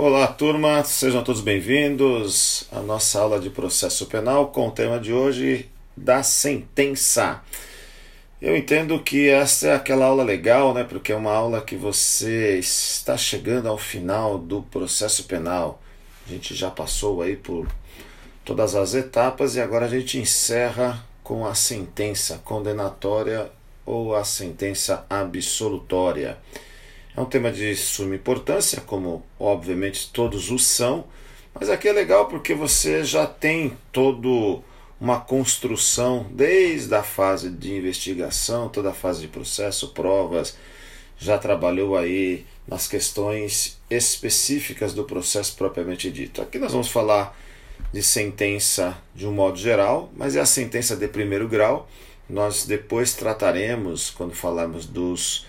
Olá, turma, sejam todos bem-vindos à nossa aula de processo penal com o tema de hoje da sentença. Eu entendo que essa é aquela aula legal, né? Porque é uma aula que você está chegando ao final do processo penal. A gente já passou aí por todas as etapas e agora a gente encerra com a sentença condenatória ou a sentença absolutória. É um tema de suma importância, como obviamente todos os são, mas aqui é legal porque você já tem todo uma construção desde a fase de investigação, toda a fase de processo, provas, já trabalhou aí nas questões específicas do processo propriamente dito. Aqui nós vamos falar de sentença de um modo geral, mas é a sentença de primeiro grau nós depois trataremos, quando falarmos dos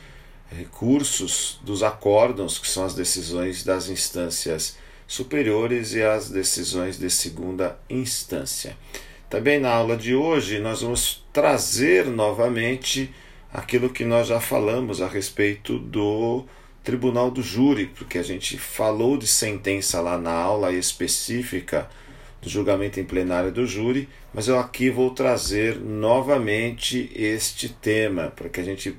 recursos, dos acórdãos, que são as decisões das instâncias superiores e as decisões de segunda instância. Também na aula de hoje nós vamos trazer novamente aquilo que nós já falamos a respeito do Tribunal do Júri, porque a gente falou de sentença lá na aula específica do julgamento em plenário do júri, mas eu aqui vou trazer novamente este tema para que a gente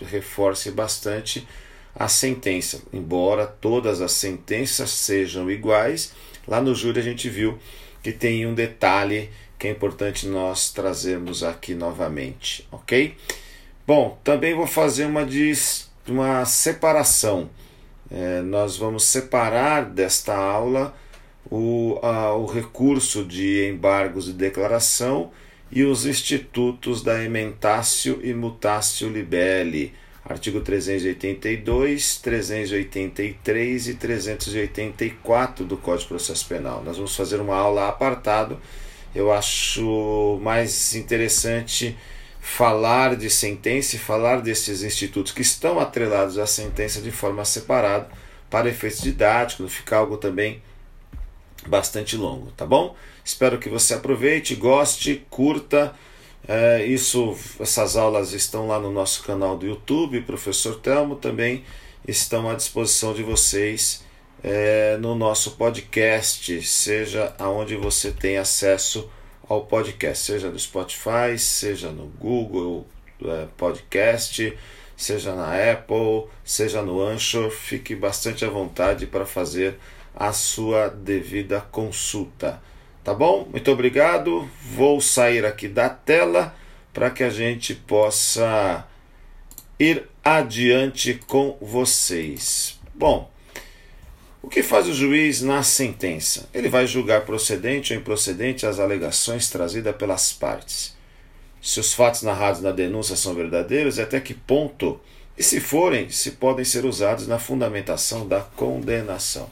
reforce bastante a sentença. Embora todas as sentenças sejam iguais, lá no júri a gente viu que tem um detalhe que é importante nós trazermos aqui novamente, ok? Bom, também vou fazer uma, uma separação. É, nós vamos separar desta aula o, a, o recurso de embargos de declaração e os institutos da ementácio e mutácio libelli, artigo 382, 383 e 384 do Código de Processo Penal. Nós vamos fazer uma aula apartado. Eu acho mais interessante falar de sentença e falar desses institutos que estão atrelados à sentença de forma separada para efeitos didáticos, não ficar algo também bastante longo, tá bom? Espero que você aproveite, goste, curta. É, isso, essas aulas estão lá no nosso canal do YouTube, Professor Telmo, também estão à disposição de vocês é, no nosso podcast, seja aonde você tem acesso ao podcast, seja no Spotify, seja no Google é, Podcast, seja na Apple, seja no Anchor, fique bastante à vontade para fazer a sua devida consulta. Tá bom? Muito obrigado. Vou sair aqui da tela para que a gente possa ir adiante com vocês. Bom, o que faz o juiz na sentença? Ele vai julgar procedente ou improcedente as alegações trazidas pelas partes. Se os fatos narrados na denúncia são verdadeiros, até que ponto, e se forem, se podem ser usados na fundamentação da condenação.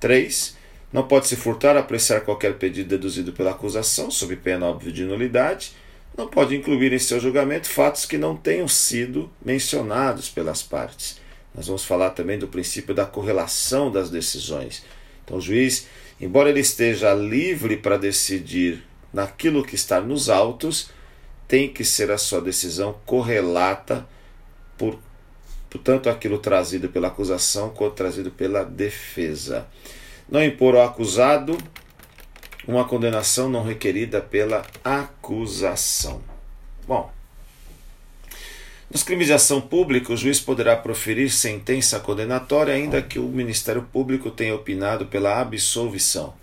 3. Não pode se furtar a apreciar qualquer pedido deduzido pela acusação, sob pena óbvia de nulidade. Não pode incluir em seu julgamento fatos que não tenham sido mencionados pelas partes. Nós vamos falar também do princípio da correlação das decisões. Então, o juiz, embora ele esteja livre para decidir naquilo que está nos autos, tem que ser a sua decisão correlata por tanto aquilo trazido pela acusação quanto trazido pela defesa. Não impor ao acusado uma condenação não requerida pela acusação. Bom, nos crimes de ação pública, o juiz poderá proferir sentença condenatória ainda que o Ministério Público tenha opinado pela absolvição,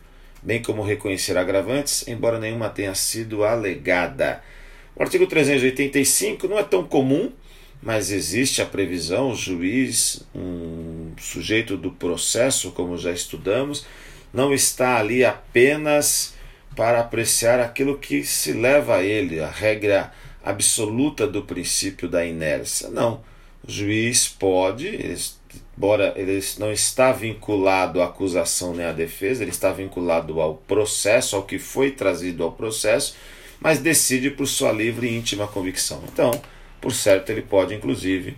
bem como reconhecer agravantes, embora nenhuma tenha sido alegada. O artigo 385 não é tão comum, mas existe a previsão, o juiz, um sujeito do processo, como já estudamos, não está ali apenas para apreciar aquilo que se leva a ele, a regra absoluta do princípio da inércia. Não. O juiz pode, embora ele não está vinculado à acusação nem à defesa, ele está vinculado ao processo, ao que foi trazido ao processo, mas decide por sua livre e íntima convicção. Então, por certo, ele pode, inclusive,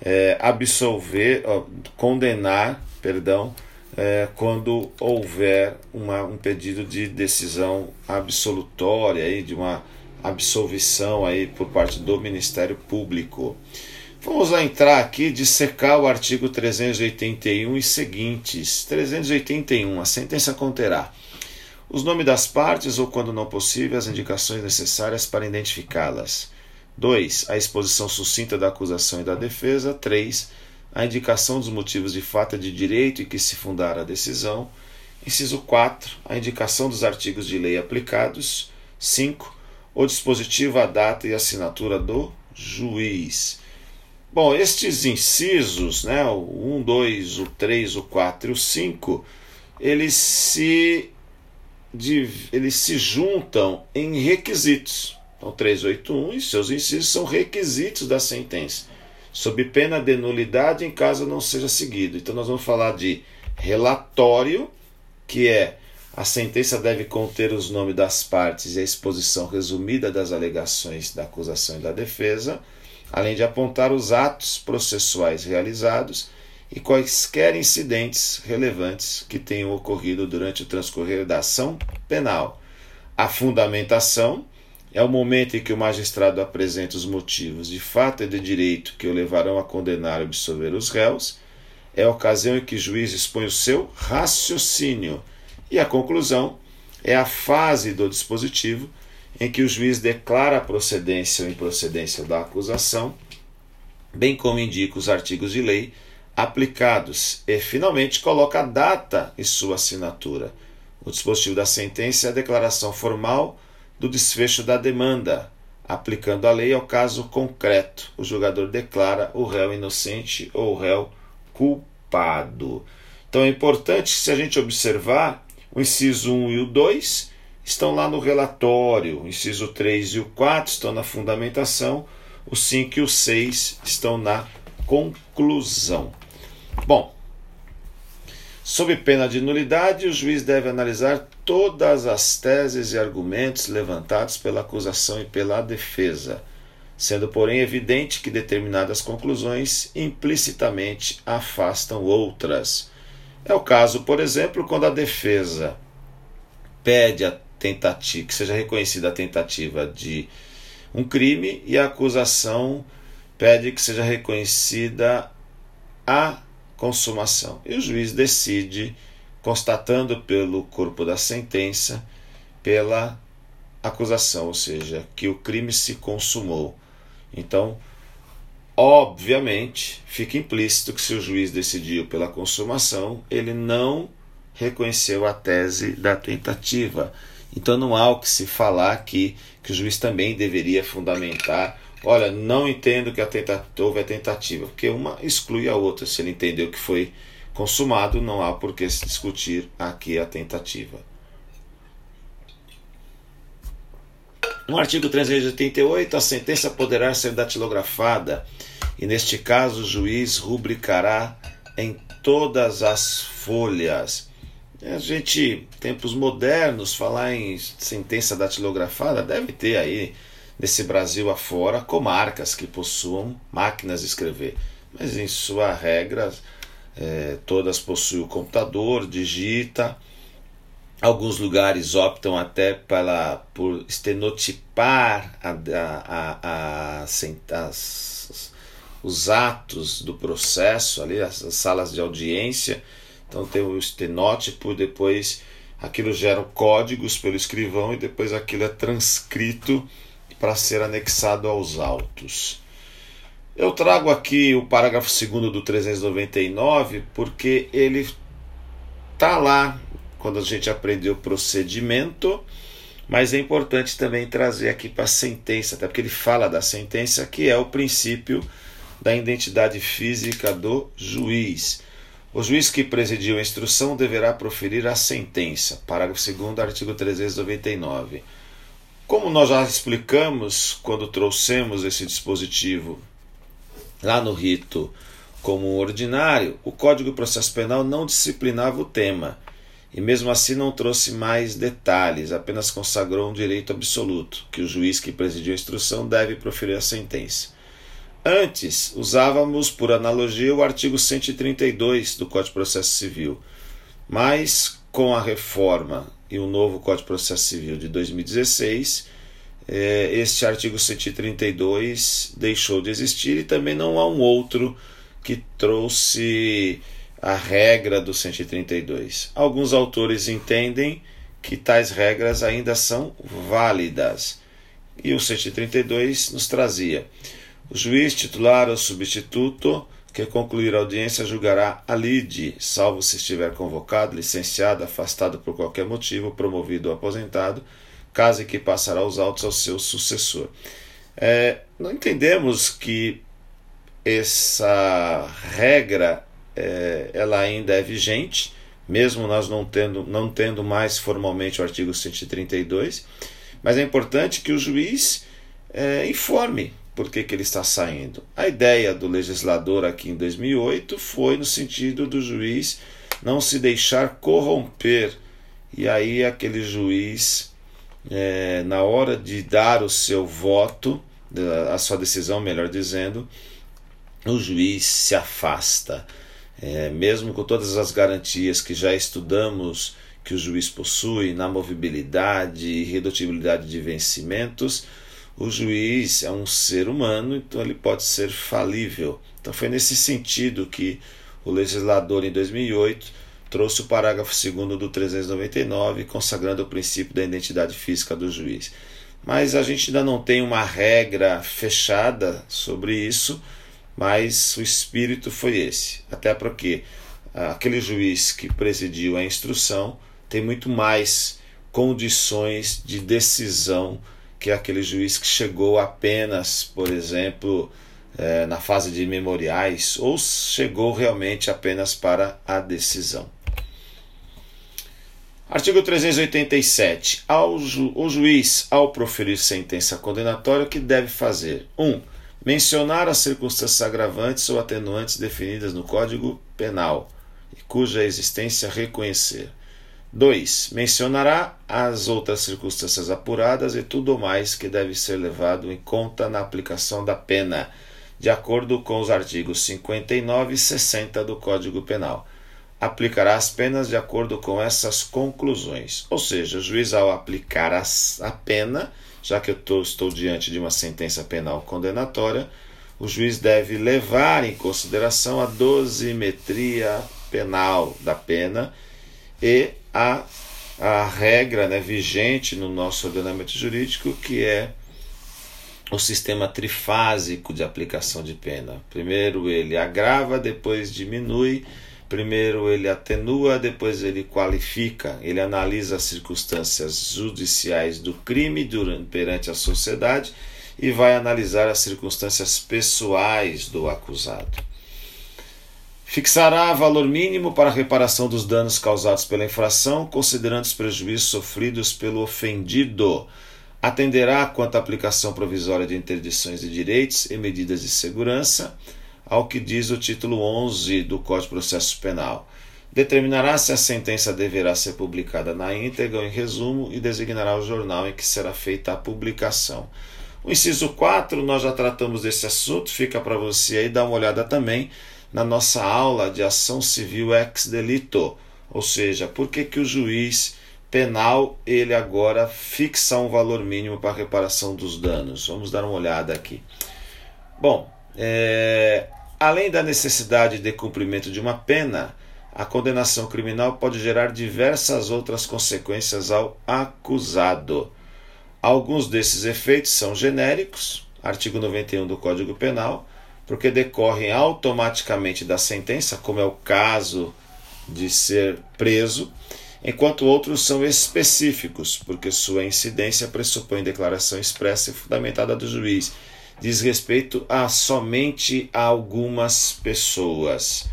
é, absolver, ó, condenar, perdão, é, quando houver uma, um pedido de decisão absolutória, aí, de uma absolvição aí por parte do Ministério Público. Vamos lá entrar aqui, dissecar o artigo 381 e seguintes. 381. A sentença conterá os nomes das partes ou, quando não possível, as indicações necessárias para identificá-las. 2. A exposição sucinta da acusação e da defesa. 3. A indicação dos motivos de fato de direito em que se fundar a decisão. Inciso 4. A indicação dos artigos de lei aplicados. 5. O dispositivo, a data e a assinatura do juiz. Bom, estes incisos, né, o 1, 2, o 3, o 4 e o 5, eles se, eles se juntam em requisitos. Então, 381 e seus incisos são requisitos da sentença, sob pena de nulidade em caso não seja seguido. Então, nós vamos falar de relatório, que é a sentença deve conter os nomes das partes e a exposição resumida das alegações da acusação e da defesa além de apontar os atos processuais realizados e quaisquer incidentes relevantes que tenham ocorrido durante o transcorrer da ação penal. A fundamentação é o momento em que o magistrado apresenta os motivos de fato e de direito que o levarão a condenar e absolver os réus. É a ocasião em que o juiz expõe o seu raciocínio. E a conclusão é a fase do dispositivo em que o juiz declara a procedência ou improcedência da acusação, bem como indica os artigos de lei aplicados e, finalmente, coloca a data e sua assinatura. O dispositivo da sentença é a declaração formal do desfecho da demanda, aplicando a lei ao caso concreto. O julgador declara o réu inocente ou o réu culpado. Então é importante, se a gente observar o inciso 1 e o 2, estão lá no relatório. O inciso 3 e o 4 estão na fundamentação. O 5 e o 6 estão na conclusão. Bom, sob pena de nulidade, o juiz deve analisar todas as teses e argumentos levantados pela acusação e pela defesa, sendo, porém, evidente que determinadas conclusões implicitamente afastam outras. É o caso, por exemplo, quando a defesa pede a tentativa, que seja reconhecida a tentativa de um crime e a acusação pede que seja reconhecida a consumação. E o juiz decide, constatando pelo corpo da sentença, pela acusação, ou seja, que o crime se consumou. Então, obviamente, fica implícito que se o juiz decidiu pela consumação, ele não reconheceu a tese da tentativa. Então não há o que se falar aqui que o juiz também deveria fundamentar. Olha, não entendo que a tentativa, houve a tentativa, porque uma exclui a outra. Se ele entendeu que foi consumado, não há por que se discutir aqui a tentativa. No artigo 388, a sentença poderá ser datilografada e, neste caso, o juiz rubricará em todas as folhas. A gente, tempos modernos, falar em sentença datilografada, deve ter aí, nesse Brasil afora, comarcas que possuam máquinas de escrever. Mas em sua regra, é, todas possuem o computador, digita. Alguns lugares optam até pela, por estenotipar a, a, a, as, os atos do processo, ali, as, as salas de audiência então tem o estenótipo, depois aquilo gera códigos pelo escrivão e depois aquilo é transcrito para ser anexado aos autos. Eu trago aqui o parágrafo 2 do 399 porque ele está lá quando a gente aprendeu o procedimento, mas é importante também trazer aqui para a sentença, até porque ele fala da sentença, que é o princípio da identidade física do juiz. O juiz que presidiu a instrução deverá proferir a sentença. Parágrafo 2 artigo 399. Como nós já explicamos quando trouxemos esse dispositivo lá no rito como ordinário, o Código de Processo Penal não disciplinava o tema e mesmo assim não trouxe mais detalhes, apenas consagrou um direito absoluto, que o juiz que presidiu a instrução deve proferir a sentença. Antes, usávamos por analogia o artigo 132 do Código de Processo Civil, mas com a reforma e o novo Código de Processo Civil de 2016, é, este artigo 132 deixou de existir e também não há um outro que trouxe a regra do 132. Alguns autores entendem que tais regras ainda são válidas. E o 132 nos trazia: o juiz titular ou substituto que concluir a audiência julgará a lide, salvo se estiver convocado, licenciado, afastado por qualquer motivo, promovido ou aposentado, caso em que passará os autos ao seu sucessor. É, não entendemos que essa regra é, ela ainda é vigente, mesmo nós não tendo, não tendo mais formalmente o artigo 132, mas é importante que o juiz é, informe por que, que ele está saindo. A ideia do legislador aqui em 2008 foi no sentido do juiz não se deixar corromper, e aí aquele juiz, é, na hora de dar o seu voto, a sua decisão, melhor dizendo, o juiz se afasta. É, mesmo com todas as garantias que já estudamos que o juiz possui na movibilidade e redutibilidade de vencimentos, o juiz é um ser humano, então ele pode ser falível. Então foi nesse sentido que o legislador em 2008 trouxe o parágrafo 2 do 399, consagrando o princípio da identidade física do juiz. Mas a gente ainda não tem uma regra fechada sobre isso, mas o espírito foi esse. Até porque aquele juiz que presidiu a instrução tem muito mais condições de decisão que aquele juiz que chegou apenas, por exemplo, é, na fase de memoriais, ou chegou realmente apenas para a decisão. Artigo 387. Ao ju o juiz, ao proferir sentença condenatória, o que deve fazer? 1. Um, mencionar as circunstâncias agravantes ou atenuantes definidas no Código Penal e cuja existência reconhecer. 2. Mencionará as outras circunstâncias apuradas e tudo mais que deve ser levado em conta na aplicação da pena, de acordo com os artigos 59 e 60 do Código Penal. Aplicará as penas de acordo com essas conclusões. Ou seja, o juiz, ao aplicar a pena, já que eu tô, estou diante de uma sentença penal condenatória, o juiz deve levar em consideração a dosimetria penal da pena e a, a regra né, vigente no nosso ordenamento jurídico, que é o sistema trifásico de aplicação de pena. Primeiro ele agrava, depois diminui, primeiro ele atenua, depois ele qualifica, ele analisa as circunstâncias judiciais do crime durante, perante a sociedade e vai analisar as circunstâncias pessoais do acusado. Fixará valor mínimo para a reparação dos danos causados pela infração, considerando os prejuízos sofridos pelo ofendido. Atenderá quanto à aplicação provisória de interdições de direitos e medidas de segurança, ao que diz o título 11 do Código de Processo Penal. Determinará se a sentença deverá ser publicada na íntegra ou em resumo e designará o jornal em que será feita a publicação. O inciso 4, nós já tratamos desse assunto, fica para você aí dar uma olhada também na nossa aula de ação civil ex delito, ou seja, por que, que o juiz penal ele agora fixa um valor mínimo para reparação dos danos. Vamos dar uma olhada aqui. Bom, é, além da necessidade de cumprimento de uma pena, a condenação criminal pode gerar diversas outras consequências ao acusado. Alguns desses efeitos são genéricos, artigo 91 do Código Penal, porque decorrem automaticamente da sentença, como é o caso de ser preso, enquanto outros são específicos, porque sua incidência pressupõe declaração expressa e fundamentada do juiz, diz respeito a somente a algumas pessoas.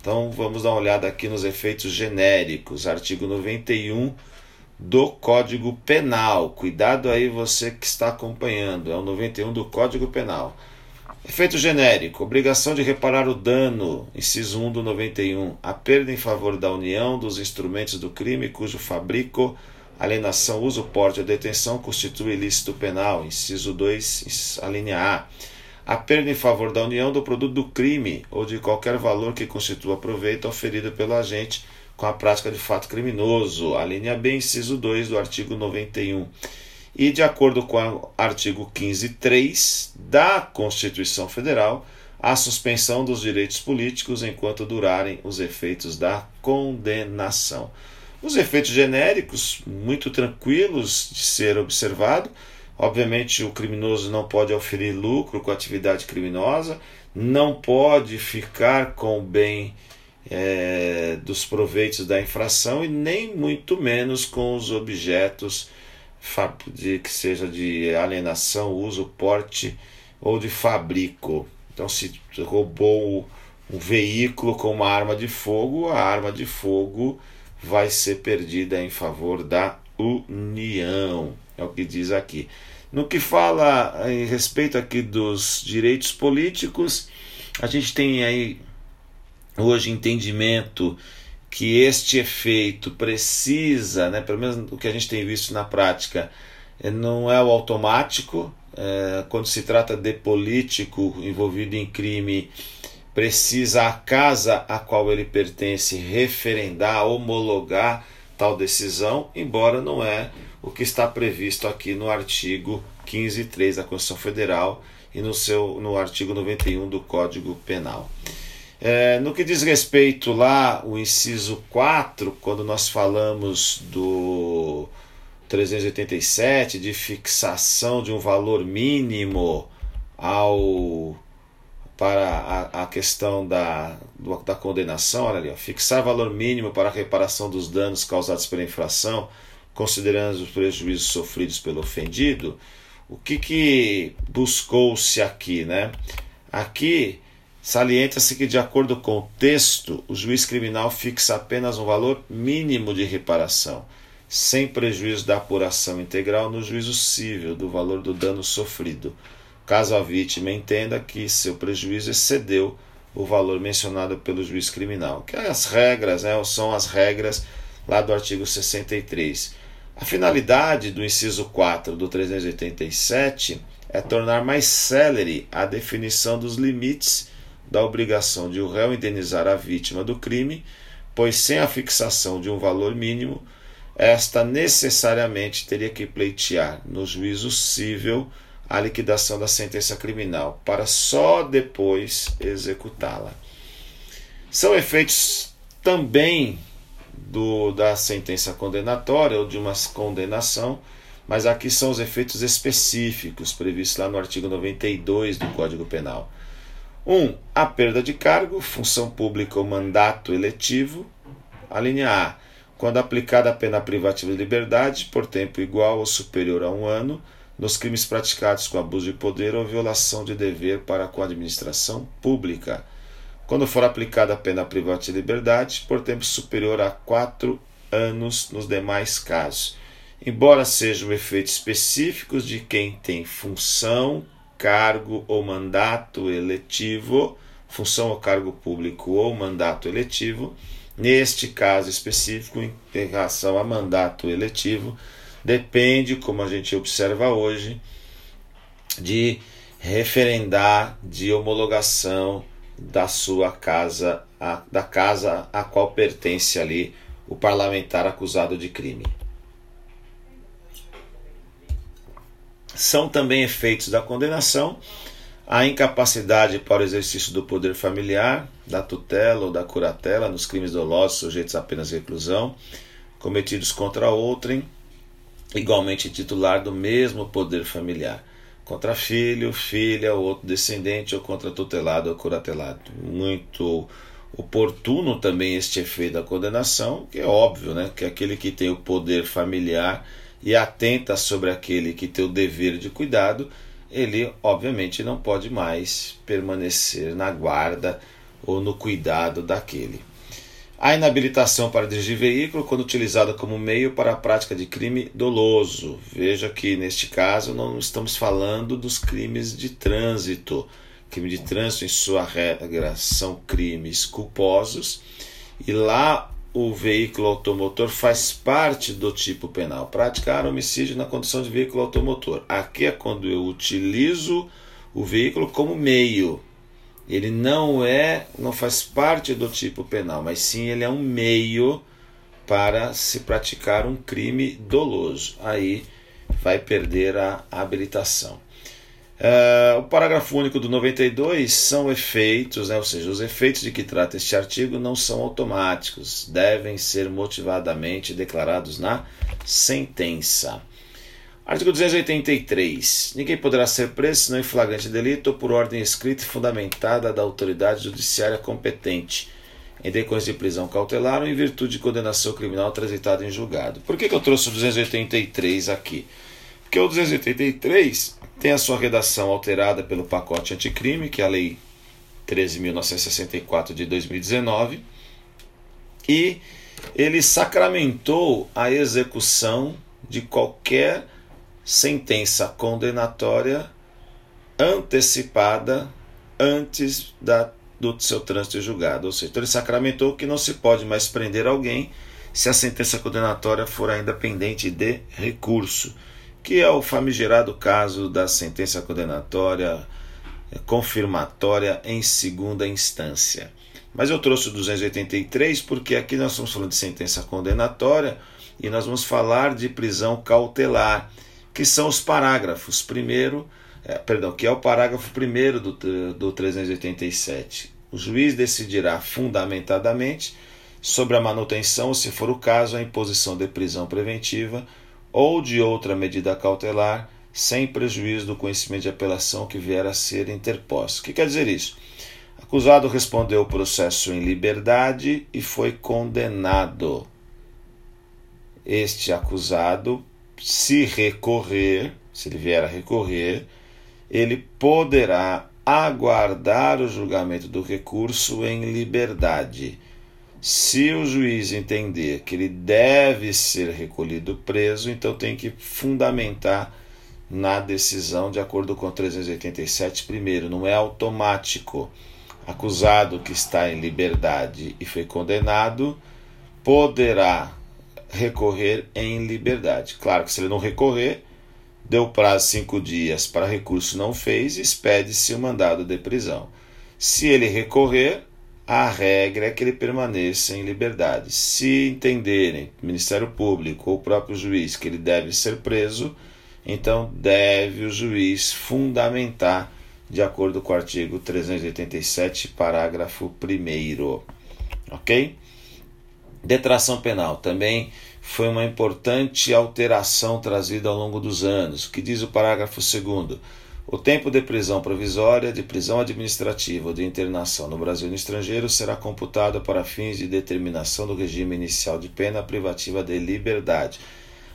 Então vamos dar uma olhada aqui nos efeitos genéricos, artigo 91 do Código Penal. Cuidado aí você que está acompanhando, é o 91 do Código Penal. Efeito genérico: obrigação de reparar o dano, inciso 1 do 91, a perda em favor da União dos instrumentos do crime cujo fabrico, alienação, uso, porte ou detenção constitui ilícito penal, inciso 2, a linha A. A perda em favor da União do produto do crime ou de qualquer valor que constitua proveito oferido pelo agente com a prática de fato criminoso, a linha B, inciso 2 do artigo 91 e, de acordo com o artigo 15.3 da Constituição Federal, a suspensão dos direitos políticos enquanto durarem os efeitos da condenação. Os efeitos genéricos, muito tranquilos de ser observado. Obviamente, o criminoso não pode oferir lucro com a atividade criminosa, não pode ficar com o bem é, dos proveitos da infração e nem muito menos com os objetos de, que seja de alienação, uso, porte ou de fabrico. Então, se roubou um veículo com uma arma de fogo, a arma de fogo vai ser perdida em favor da União. É o que diz aqui. No que fala em respeito aqui dos direitos políticos, a gente tem aí hoje entendimento que este efeito precisa, né, pelo menos o que a gente tem visto na prática, eh, não é o automático. É, quando se trata de político envolvido em crime, precisa a casa a qual ele pertence referendar, homologar tal decisão, embora não é o que está previsto aqui no artigo 15.3 da Constituição Federal e no, seu, no artigo 91 do Código Penal. É, no que diz respeito lá, o inciso 4, quando nós falamos do 387 de fixação de um valor mínimo ao para a, a questão da, da condenação, olha ali, ó, fixar valor mínimo para a reparação dos danos causados pela infração, considerando os prejuízos sofridos pelo ofendido, o que, que buscou-se aqui, né? Aqui Salienta-se que, de acordo com o texto, o juiz criminal fixa apenas um valor mínimo de reparação, sem prejuízo da apuração integral no juízo civil do valor do dano sofrido, caso a vítima entenda que seu prejuízo excedeu o valor mencionado pelo juiz criminal, que é as regras, né, são as regras lá do artigo 63. A finalidade do inciso 4 do 387 é tornar mais célere a definição dos limites da obrigação de o réu indenizar a vítima do crime, pois sem a fixação de um valor mínimo, esta necessariamente teria que pleitear no juízo civil a liquidação da sentença criminal, para só depois executá-la. São efeitos também do, da sentença condenatória ou de uma condenação, mas aqui são os efeitos específicos previstos lá no artigo 92 do Código Penal. 1. Um, a perda de cargo, função pública ou mandato eletivo. A linha A. Quando aplicada a pena privativa de liberdade por tempo igual ou superior a um ano, nos crimes praticados com abuso de poder ou violação de dever para com a administração pública. Quando for aplicada a pena privativa de liberdade por tempo superior a quatro anos nos demais casos. Embora sejam efeitos específicos de quem tem função, cargo ou mandato eletivo, função ou cargo público ou mandato eletivo. Neste caso específico, em relação a mandato eletivo, depende, como a gente observa hoje, de referendar, de homologação da sua casa, a, da casa a qual pertence ali o parlamentar acusado de crime. São também efeitos da condenação a incapacidade para o exercício do poder familiar, da tutela ou da curatela nos crimes dolosos sujeitos apenas à reclusão, cometidos contra outrem, igualmente titular do mesmo poder familiar, contra filho, filha ou outro descendente ou contra tutelado ou curatelado. Muito oportuno também este efeito da condenação, que é óbvio, né, que aquele que tem o poder familiar e atenta sobre aquele que tem o dever de cuidado, ele obviamente não pode mais permanecer na guarda ou no cuidado daquele. A inabilitação para dirigir veículo quando utilizada como meio para a prática de crime doloso. Veja que neste caso não estamos falando dos crimes de trânsito. Crime de trânsito, em sua regra, são crimes culposos. E lá o veículo automotor faz parte do tipo penal. Praticar homicídio na condição de veículo automotor. Aqui é quando eu utilizo o veículo como meio. Ele não é, não faz parte do tipo penal, mas sim ele é um meio para se praticar um crime doloso. Aí vai perder a habilitação. Uh, o parágrafo único do 92 são efeitos, né, ou seja, os efeitos de que trata este artigo não são automáticos, devem ser motivadamente declarados na sentença. Artigo 283. Ninguém poderá ser preso senão em flagrante delito ou por ordem escrita e fundamentada da autoridade judiciária competente, em decorrência de prisão cautelar ou em virtude de condenação criminal transitada em julgado. Por que, que eu trouxe o 283 aqui? Porque o 283 tem a sua redação alterada pelo pacote anticrime, que é a Lei 13.964 de 2019, e ele sacramentou a execução de qualquer sentença condenatória antecipada antes da, do seu trânsito julgado. Ou seja, então ele sacramentou que não se pode mais prender alguém se a sentença condenatória for ainda pendente de recurso que é o famigerado caso da sentença condenatória é, confirmatória em segunda instância. Mas eu trouxe o 283 porque aqui nós estamos falando de sentença condenatória e nós vamos falar de prisão cautelar, que são os parágrafos primeiro, é, perdão, que é o parágrafo primeiro do, do 387. O juiz decidirá fundamentadamente sobre a manutenção, se for o caso, a imposição de prisão preventiva ou de outra medida cautelar, sem prejuízo do conhecimento de apelação que vier a ser interposto. O que quer dizer isso? Acusado respondeu o processo em liberdade e foi condenado. Este acusado, se recorrer, se ele vier a recorrer, ele poderá aguardar o julgamento do recurso em liberdade se o juiz entender que ele deve ser recolhido preso, então tem que fundamentar na decisão de acordo com 387 primeiro, não é automático. Acusado que está em liberdade e foi condenado poderá recorrer em liberdade. Claro que se ele não recorrer, deu prazo cinco dias para recurso não fez, expede-se o mandado de prisão. Se ele recorrer, a regra é que ele permaneça em liberdade. Se entenderem, Ministério Público ou o próprio juiz, que ele deve ser preso, então deve o juiz fundamentar de acordo com o artigo 387, parágrafo 1. Ok? Detração penal também foi uma importante alteração trazida ao longo dos anos. O que diz o parágrafo 2? O tempo de prisão provisória, de prisão administrativa ou de internação no Brasil e no estrangeiro será computado para fins de determinação do regime inicial de pena privativa de liberdade.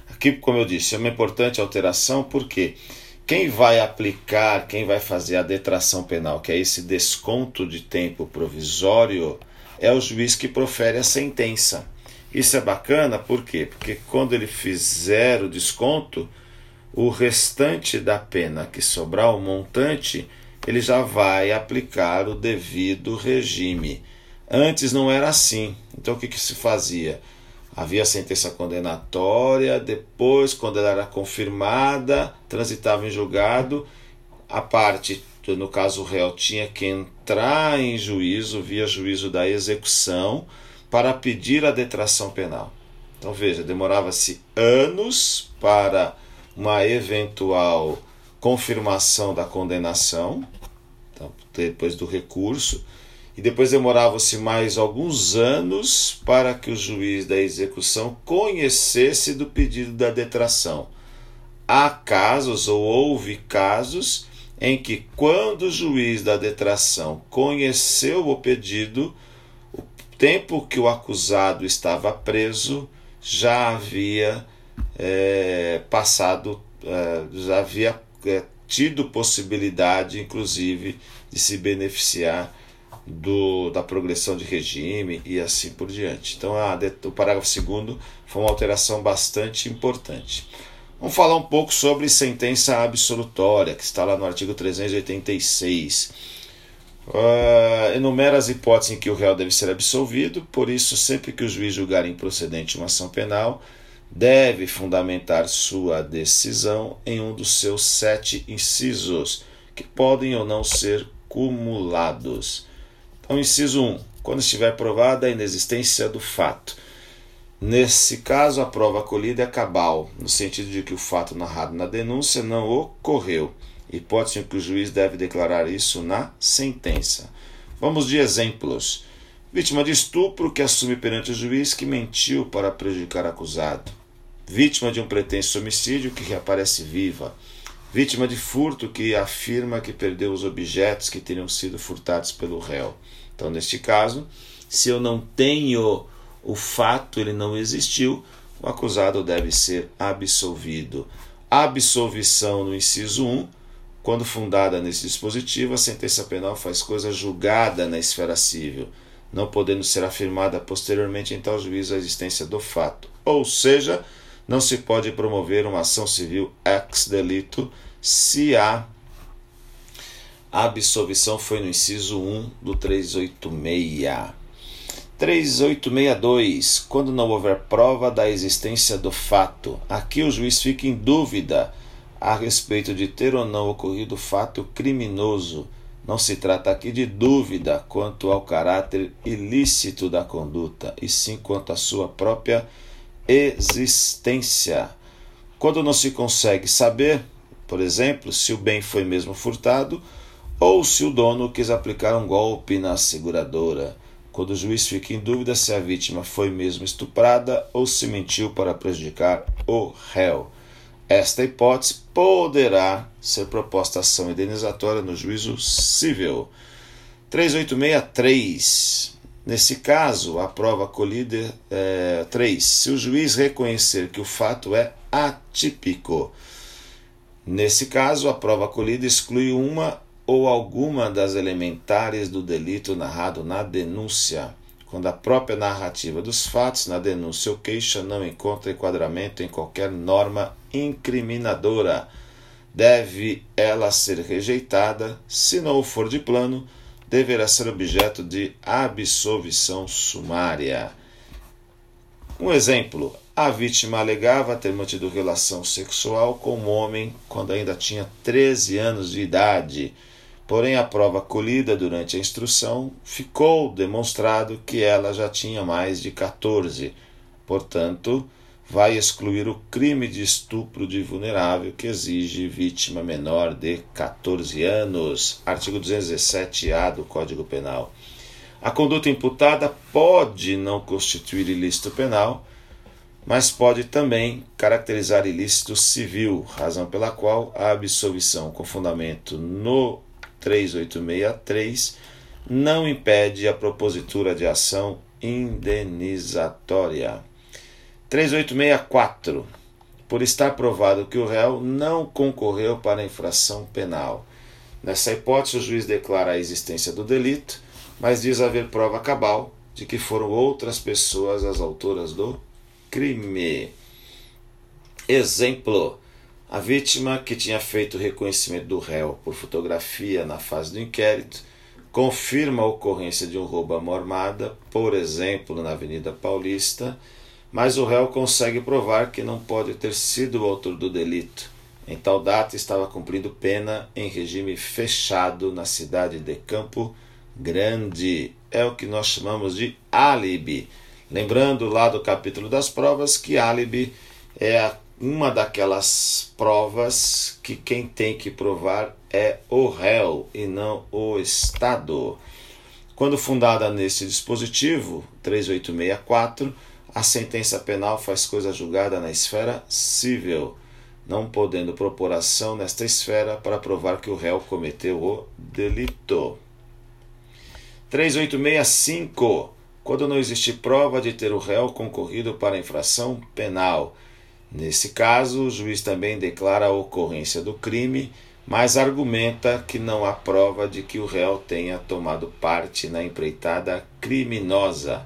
Aqui, como eu disse, é uma importante alteração porque quem vai aplicar, quem vai fazer a detração penal, que é esse desconto de tempo provisório, é o juiz que profere a sentença. Isso é bacana, por quê? Porque quando ele fizer o desconto, o restante da pena que sobrar, o montante, ele já vai aplicar o devido regime. Antes não era assim. Então o que, que se fazia? Havia sentença condenatória, depois, quando ela era confirmada, transitava em julgado, a parte, no caso o réu, tinha que entrar em juízo, via juízo da execução, para pedir a detração penal. Então veja, demorava-se anos para uma eventual confirmação da condenação, então, depois do recurso, e depois demorava-se mais alguns anos para que o juiz da execução conhecesse do pedido da detração. Há casos, ou houve casos, em que, quando o juiz da detração conheceu o pedido, o tempo que o acusado estava preso já havia é, passado, é, já havia é, tido possibilidade, inclusive, de se beneficiar do, da progressão de regime e assim por diante. Então, a, o parágrafo 2 foi uma alteração bastante importante. Vamos falar um pouco sobre sentença absolutória, que está lá no artigo 386. Uh, enumera as hipóteses em que o réu deve ser absolvido, por isso, sempre que o juiz julgar improcedente uma ação penal, deve fundamentar sua decisão em um dos seus sete incisos, que podem ou não ser cumulados. Então, inciso 1. Quando estiver provada a inexistência do fato. Nesse caso, a prova acolhida é cabal, no sentido de que o fato narrado na denúncia não ocorreu, hipótese em que o juiz deve declarar isso na sentença. Vamos de exemplos. Vítima de estupro que assume perante o juiz que mentiu para prejudicar acusado. Vítima de um pretenso homicídio que reaparece viva. Vítima de furto que afirma que perdeu os objetos que teriam sido furtados pelo réu. Então, neste caso, se eu não tenho o fato, ele não existiu, o acusado deve ser absolvido. Absolvição no inciso 1 quando fundada nesse dispositivo, a sentença penal faz coisa julgada na esfera civil, não podendo ser afirmada posteriormente em tal juízo a existência do fato. Ou seja, não se pode promover uma ação civil ex delito se a absolvição foi no inciso 1 do 386. 3862. Quando não houver prova da existência do fato, aqui o juiz fica em dúvida a respeito de ter ou não ocorrido fato criminoso. Não se trata aqui de dúvida quanto ao caráter ilícito da conduta, e sim quanto à sua própria existência. Quando não se consegue saber, por exemplo, se o bem foi mesmo furtado ou se o dono quis aplicar um golpe na seguradora. Quando o juiz fica em dúvida se a vítima foi mesmo estuprada ou se mentiu para prejudicar o réu. Esta hipótese poderá ser proposta ação indenizatória no juízo civil. 3863. Nesse caso, a prova colhida é 3. Se o juiz reconhecer que o fato é atípico. Nesse caso, a prova colhida exclui uma ou alguma das elementares do delito narrado na denúncia quando a própria narrativa dos fatos na denúncia ou queixa não encontra enquadramento em qualquer norma incriminadora. Deve ela ser rejeitada, se não for de plano, deverá ser objeto de absolvição sumária. Um exemplo: a vítima alegava ter mantido relação sexual com um homem quando ainda tinha 13 anos de idade Porém, a prova colhida durante a instrução ficou demonstrado que ela já tinha mais de 14. Portanto, vai excluir o crime de estupro de vulnerável que exige vítima menor de 14 anos. Artigo 217-A do Código Penal. A conduta imputada pode não constituir ilícito penal, mas pode também caracterizar ilícito civil, razão pela qual a absolvição com fundamento no 3863 não impede a propositura de ação indenizatória. 3864. Por estar provado que o réu não concorreu para a infração penal. Nessa hipótese, o juiz declara a existência do delito, mas diz haver prova cabal de que foram outras pessoas as autoras do crime. Exemplo: a vítima, que tinha feito o reconhecimento do réu por fotografia na fase do inquérito, confirma a ocorrência de um roubo à mão armada, por exemplo, na Avenida Paulista, mas o réu consegue provar que não pode ter sido o autor do delito. Em tal data estava cumprindo pena em regime fechado na cidade de Campo Grande. É o que nós chamamos de álibi. Lembrando lá do capítulo das provas que álibi é a uma daquelas provas que quem tem que provar é o réu e não o Estado. Quando fundada nesse dispositivo, 3864, a sentença penal faz coisa julgada na esfera civil, não podendo propor ação nesta esfera para provar que o réu cometeu o delito. 3865. Quando não existe prova de ter o réu concorrido para infração penal, Nesse caso, o juiz também declara a ocorrência do crime, mas argumenta que não há prova de que o réu tenha tomado parte na empreitada criminosa.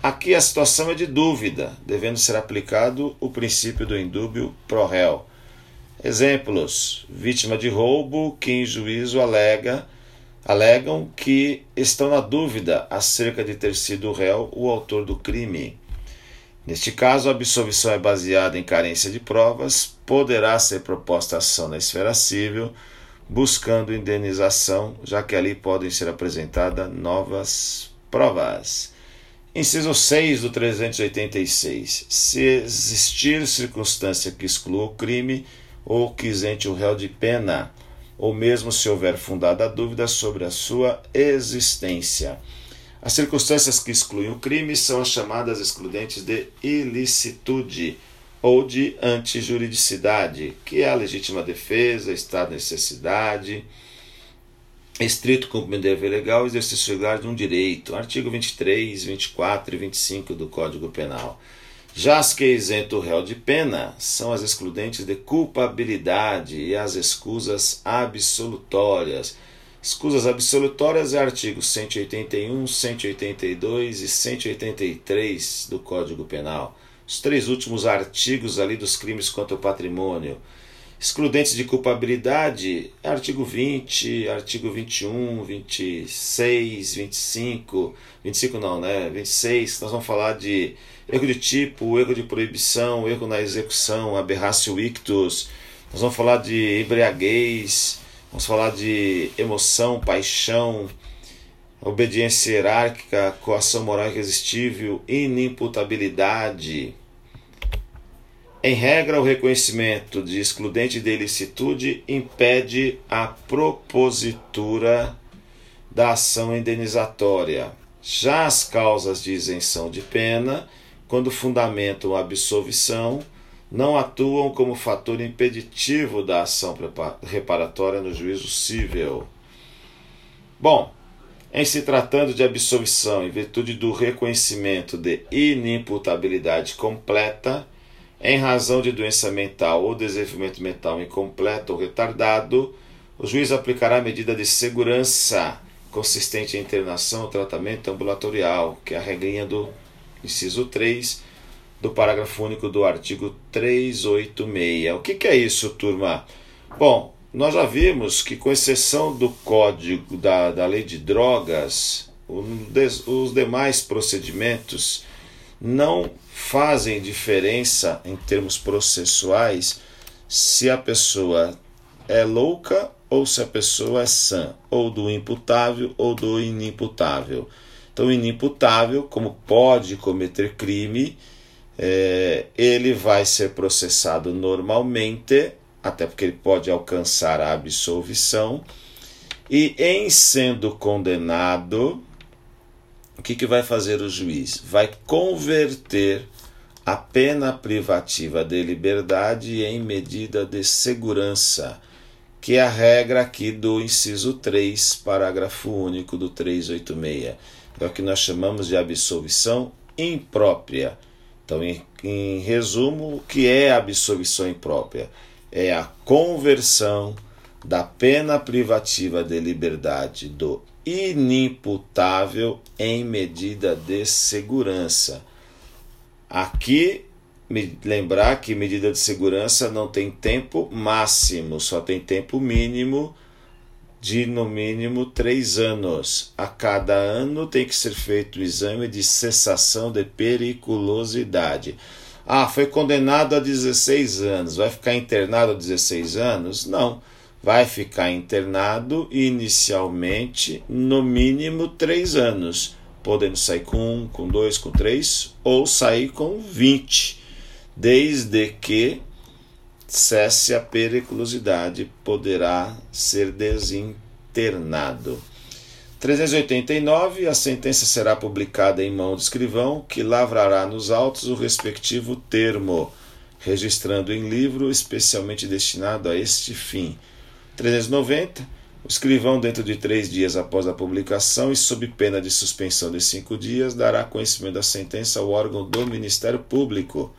Aqui a situação é de dúvida, devendo ser aplicado o princípio do indúbio pro réu. Exemplos: vítima de roubo que em juízo alega alegam que estão na dúvida acerca de ter sido o réu o autor do crime. Neste caso, a absolvição é baseada em carência de provas, poderá ser proposta ação na esfera civil, buscando indenização, já que ali podem ser apresentadas novas provas. Inciso 6 do 386. Se existir circunstância que exclua o crime ou que isente o réu de pena, ou mesmo se houver fundada dúvida sobre a sua existência. As circunstâncias que excluem o crime são as chamadas excludentes de ilicitude ou de antijuridicidade, que é a legítima defesa, estado de necessidade, estrito cumprimento do dever legal e exercício de um direito. Artigo 23, 24 e 25 do Código Penal. Já as que isentam o réu de pena são as excludentes de culpabilidade e as escusas absolutórias. Escusas absolutórias é artigo 181, 182 e 183 do Código Penal. Os três últimos artigos ali dos crimes contra o patrimônio. Excludentes de culpabilidade, artigo 20, artigo 21, 26, 25, 25 não, né? 26, nós vamos falar de erro de tipo, erro de proibição, erro na execução, aberratio ictus. Nós vamos falar de embriaguez, vamos falar de emoção, paixão, obediência hierárquica, coação moral irresistível, inimputabilidade. Em regra, o reconhecimento de excludente de ilicitude impede a propositura da ação indenizatória. Já as causas de isenção de pena, quando fundamentam a absolvição, não atuam como fator impeditivo da ação reparatória no juízo civil. Bom, em se tratando de absolvição em virtude do reconhecimento de inimputabilidade completa, em razão de doença mental ou desenvolvimento mental incompleto ou retardado, o juiz aplicará medida de segurança consistente em internação ou tratamento ambulatorial, que é a regrinha do inciso 3 do parágrafo único do artigo 386. O que, que é isso, turma? Bom, nós já vimos que, com exceção do código da, da lei de drogas, os demais procedimentos não fazem diferença em termos processuais se a pessoa é louca ou se a pessoa é sã, ou do imputável ou do inimputável. Então, inimputável, como pode cometer crime, é, ele vai ser processado normalmente, até porque ele pode alcançar a absolvição, e em sendo condenado, o que, que vai fazer o juiz? Vai converter a pena privativa de liberdade em medida de segurança, que é a regra aqui do inciso 3, parágrafo único do 386. É o que nós chamamos de absolvição imprópria. Então, em, em resumo, o que é absolvição imprópria? É a conversão da pena privativa de liberdade do inimputável em medida de segurança. Aqui, lembrar que medida de segurança não tem tempo máximo, só tem tempo mínimo de no mínimo três anos. A cada ano tem que ser feito o exame de cessação de periculosidade. Ah, foi condenado a 16 anos, vai ficar internado a 16 anos? Não vai ficar internado inicialmente no mínimo três anos, podendo sair com um, com dois, com três ou sair com vinte, desde que cesse a periculosidade, poderá ser desinternado. 389. A sentença será publicada em mão do escrivão, que lavrará nos autos o respectivo termo, registrando em livro especialmente destinado a este fim 390. O escrivão, dentro de três dias após a publicação e sob pena de suspensão de cinco dias, dará conhecimento da sentença ao órgão do Ministério Público.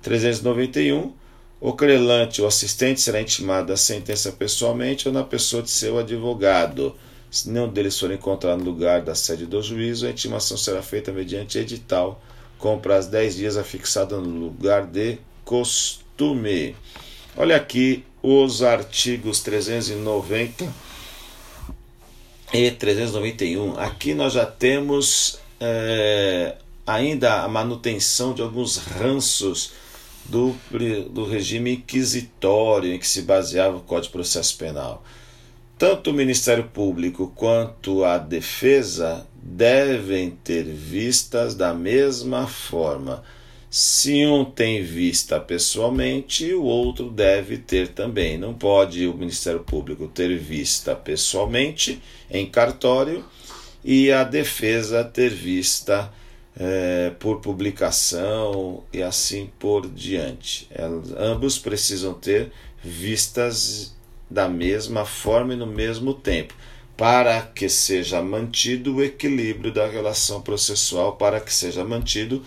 391. O querelante ou assistente será intimado da sentença pessoalmente ou na pessoa de seu advogado. Se nenhum deles for encontrado no lugar da sede do juízo, a intimação será feita mediante edital, com prazo 10 dias afixado no lugar de costume. Olha aqui os artigos 390 e 391. Aqui nós já temos é, ainda a manutenção de alguns ranços do, do regime inquisitório em que se baseava o Código de Processo Penal. tanto o Ministério Público quanto a defesa devem ter vistas da mesma forma. Se um tem vista pessoalmente, o outro deve ter também. Não pode o Ministério Público ter vista pessoalmente em cartório e a defesa ter vista é, por publicação e assim por diante. Elas, ambos precisam ter vistas da mesma forma e no mesmo tempo, para que seja mantido o equilíbrio da relação processual, para que seja mantido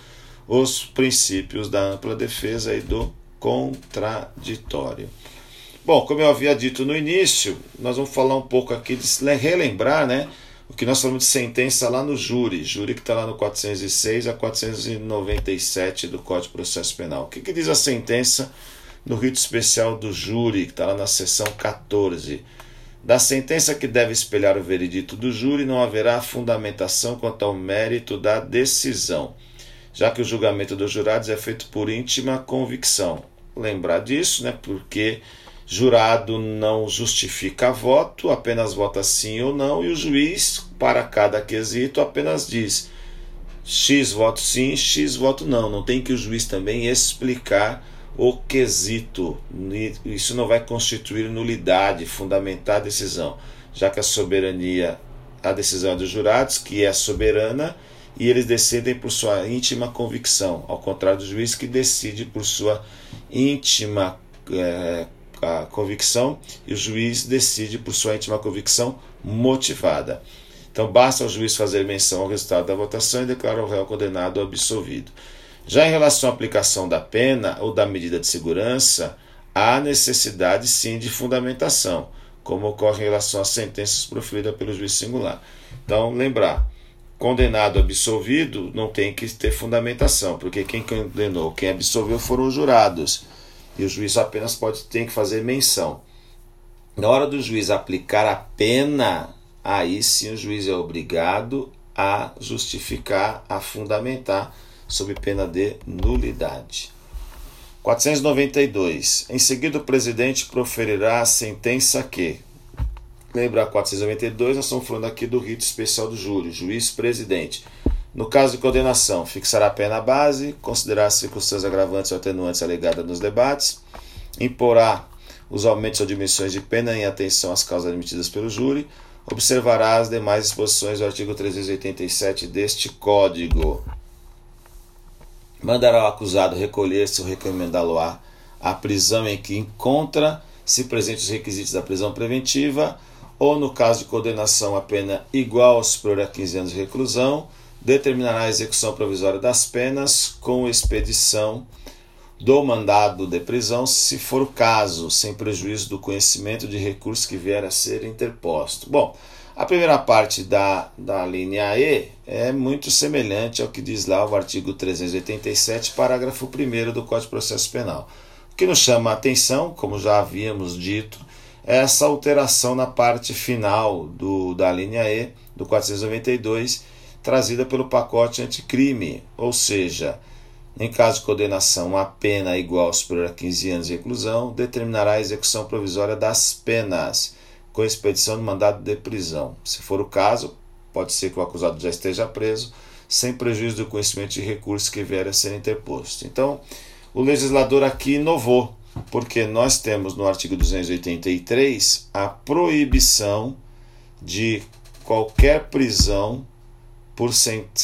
os princípios da ampla defesa e do contraditório. Bom, como eu havia dito no início, nós vamos falar um pouco aqui de relembrar, né? O que nós falamos de sentença lá no júri, júri que está lá no 406 a 497 do Código de Processo Penal. O que, que diz a sentença no rito especial do júri, que está lá na seção 14? Da sentença que deve espelhar o veredito do júri, não haverá fundamentação quanto ao mérito da decisão, já que o julgamento dos jurados é feito por íntima convicção. Lembrar disso, né? Porque Jurado não justifica voto, apenas vota sim ou não, e o juiz, para cada quesito, apenas diz X voto sim, X voto não. Não tem que o juiz também explicar o quesito. Isso não vai constituir nulidade, fundamentar a decisão, já que a soberania, a decisão é dos jurados, que é soberana, e eles decidem por sua íntima convicção, ao contrário do juiz que decide por sua íntima é, a convicção e o juiz decide por sua íntima convicção motivada. Então basta o juiz fazer menção ao resultado da votação e declarar o réu condenado ou absolvido. Já em relação à aplicação da pena ou da medida de segurança, há necessidade sim de fundamentação, como ocorre em relação às sentenças proferidas pelo juiz singular. Então, lembrar, condenado ou absolvido não tem que ter fundamentação, porque quem condenou, quem absolveu foram os jurados e o juiz apenas pode ter que fazer menção. Na hora do juiz aplicar a pena, aí sim o juiz é obrigado a justificar, a fundamentar, sob pena de nulidade. 492. Em seguida, o presidente proferirá a sentença que. Lembra 492, nós estamos falando aqui do rito especial do júri, juiz-presidente. No caso de condenação, fixará a pena base, considerar as circunstâncias agravantes ou atenuantes alegadas nos debates, imporá os aumentos ou diminuições de pena em atenção às causas admitidas pelo júri, observará as demais disposições do artigo 387 deste Código. Mandará o acusado recolher-se ou recomendá-lo-á à prisão em que encontra, se presentes os requisitos da prisão preventiva, ou no caso de condenação a pena igual ou superior a 15 anos de reclusão, determinará a execução provisória das penas com expedição do mandado de prisão, se for o caso, sem prejuízo do conhecimento de recurso que vier a ser interposto. Bom, a primeira parte da, da linha E é muito semelhante ao que diz lá o artigo 387, parágrafo 1 do Código de Processo Penal. O que nos chama a atenção, como já havíamos dito, é essa alteração na parte final do, da linha E do 492 trazida pelo pacote anticrime, ou seja, em caso de condenação a pena igual ou superior a 15 anos de reclusão, determinará a execução provisória das penas, com expedição de mandado de prisão. Se for o caso, pode ser que o acusado já esteja preso, sem prejuízo do conhecimento de recursos que vier a ser interposto. Então, o legislador aqui inovou, porque nós temos no artigo 283 a proibição de qualquer prisão por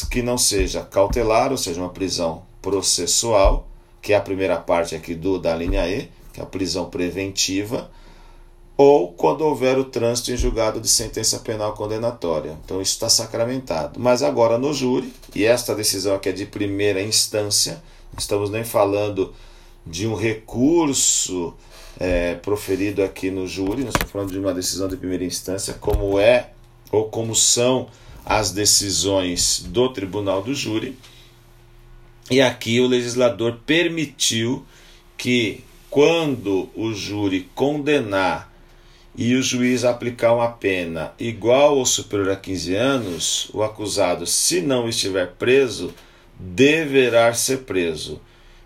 que não seja cautelar, ou seja, uma prisão processual, que é a primeira parte aqui do da linha E, que é a prisão preventiva, ou quando houver o trânsito em julgado de sentença penal condenatória. Então isso está sacramentado. Mas agora no júri, e esta decisão aqui é de primeira instância, não estamos nem falando de um recurso é, proferido aqui no júri, nós estamos falando de uma decisão de primeira instância, como é ou como são as decisões do tribunal do júri. E aqui o legislador permitiu que, quando o júri condenar e o juiz aplicar uma pena igual ou superior a 15 anos, o acusado, se não estiver preso, deverá ser preso.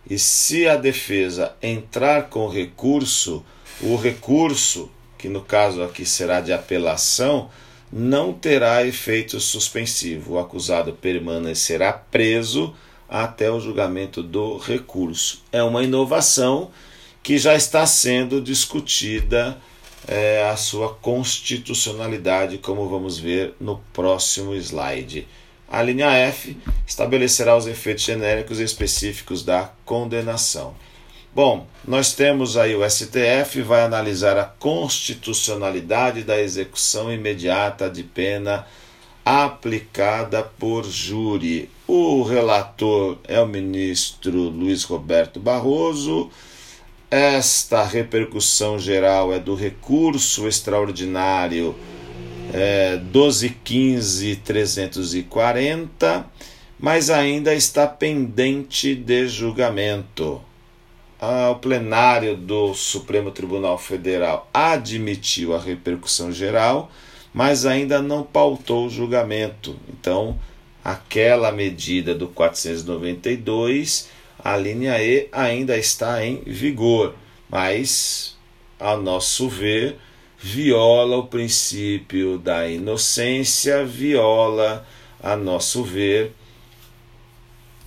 E se a defesa entrar com recurso, o recurso que no caso aqui será de apelação, não terá efeito suspensivo. O acusado permanecerá preso até o julgamento do recurso. É uma inovação que já está sendo discutida é, a sua constitucionalidade, como vamos ver no próximo slide. A linha F estabelecerá os efeitos genéricos e específicos da condenação. Bom, nós temos aí o STF vai analisar a constitucionalidade da execução imediata de pena aplicada por júri. O relator é o ministro Luiz Roberto Barroso. Esta repercussão geral é do recurso extraordinário é, 12.15.340, mas ainda está pendente de julgamento. Ah, o plenário do Supremo Tribunal Federal admitiu a repercussão geral, mas ainda não pautou o julgamento. Então, aquela medida do 492, a linha E ainda está em vigor, mas, a nosso ver, viola o princípio da inocência, viola, a nosso ver,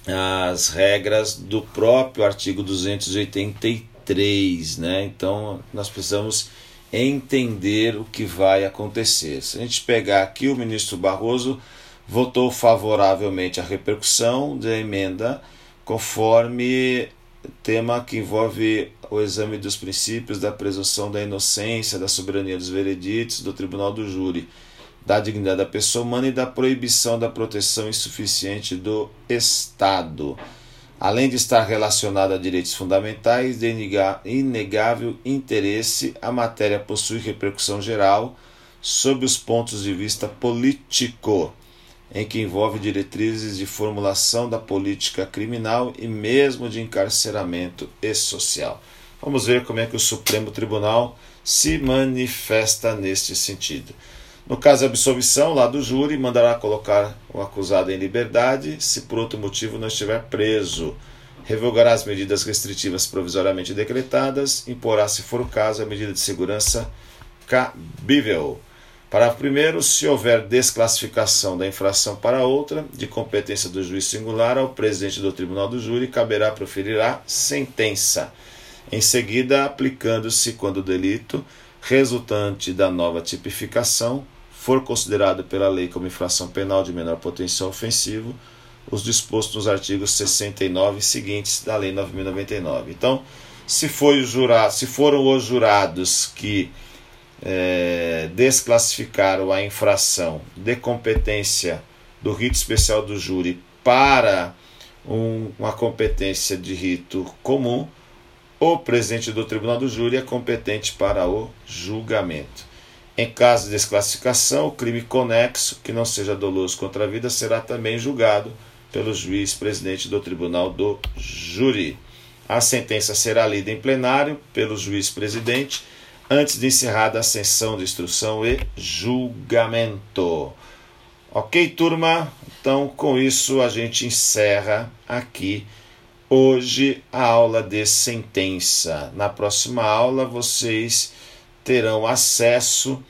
as regras do próprio artigo 283, né? Então, nós precisamos entender o que vai acontecer. Se a gente pegar aqui, o ministro Barroso votou favoravelmente à repercussão da emenda, conforme tema que envolve o exame dos princípios da presunção da inocência, da soberania dos vereditos, do tribunal do júri, da dignidade da pessoa humana e da proibição da proteção insuficiente do Estado. Além de estar relacionada a direitos fundamentais, de inegável interesse, a matéria possui repercussão geral sob os pontos de vista político em que envolve diretrizes de formulação da política criminal e mesmo de encarceramento e social. Vamos ver como é que o Supremo Tribunal se manifesta neste sentido. No caso de absolvição, lá do júri mandará colocar o acusado em liberdade se por outro motivo não estiver preso. Revogará as medidas restritivas provisoriamente decretadas, imporá, se for o caso, a medida de segurança cabível. Parágrafo primeiro, se houver desclassificação da infração para outra, de competência do juiz singular, ao presidente do tribunal do júri caberá proferir a sentença. Em seguida, aplicando-se quando o delito resultante da nova tipificação for considerado pela lei como infração penal de menor potencial ofensivo, os dispostos nos artigos 69 seguintes da lei 9099. Então, se foi jurado, se foram os jurados que é, desclassificaram a infração de competência do rito especial do júri para um, uma competência de rito comum, o presidente do tribunal do júri é competente para o julgamento. Em caso de desclassificação, o crime conexo, que não seja doloso contra a vida, será também julgado pelo juiz presidente do tribunal do júri. A sentença será lida em plenário pelo juiz presidente antes de encerrada a sessão de instrução e julgamento. Ok, turma? Então, com isso, a gente encerra aqui hoje a aula de sentença. Na próxima aula, vocês terão acesso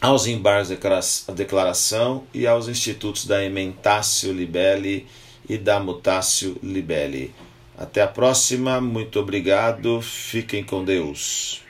aos embargos de declaração e aos institutos da Ementácio Libelli e da Mutácio Libelli. Até a próxima, muito obrigado, fiquem com Deus.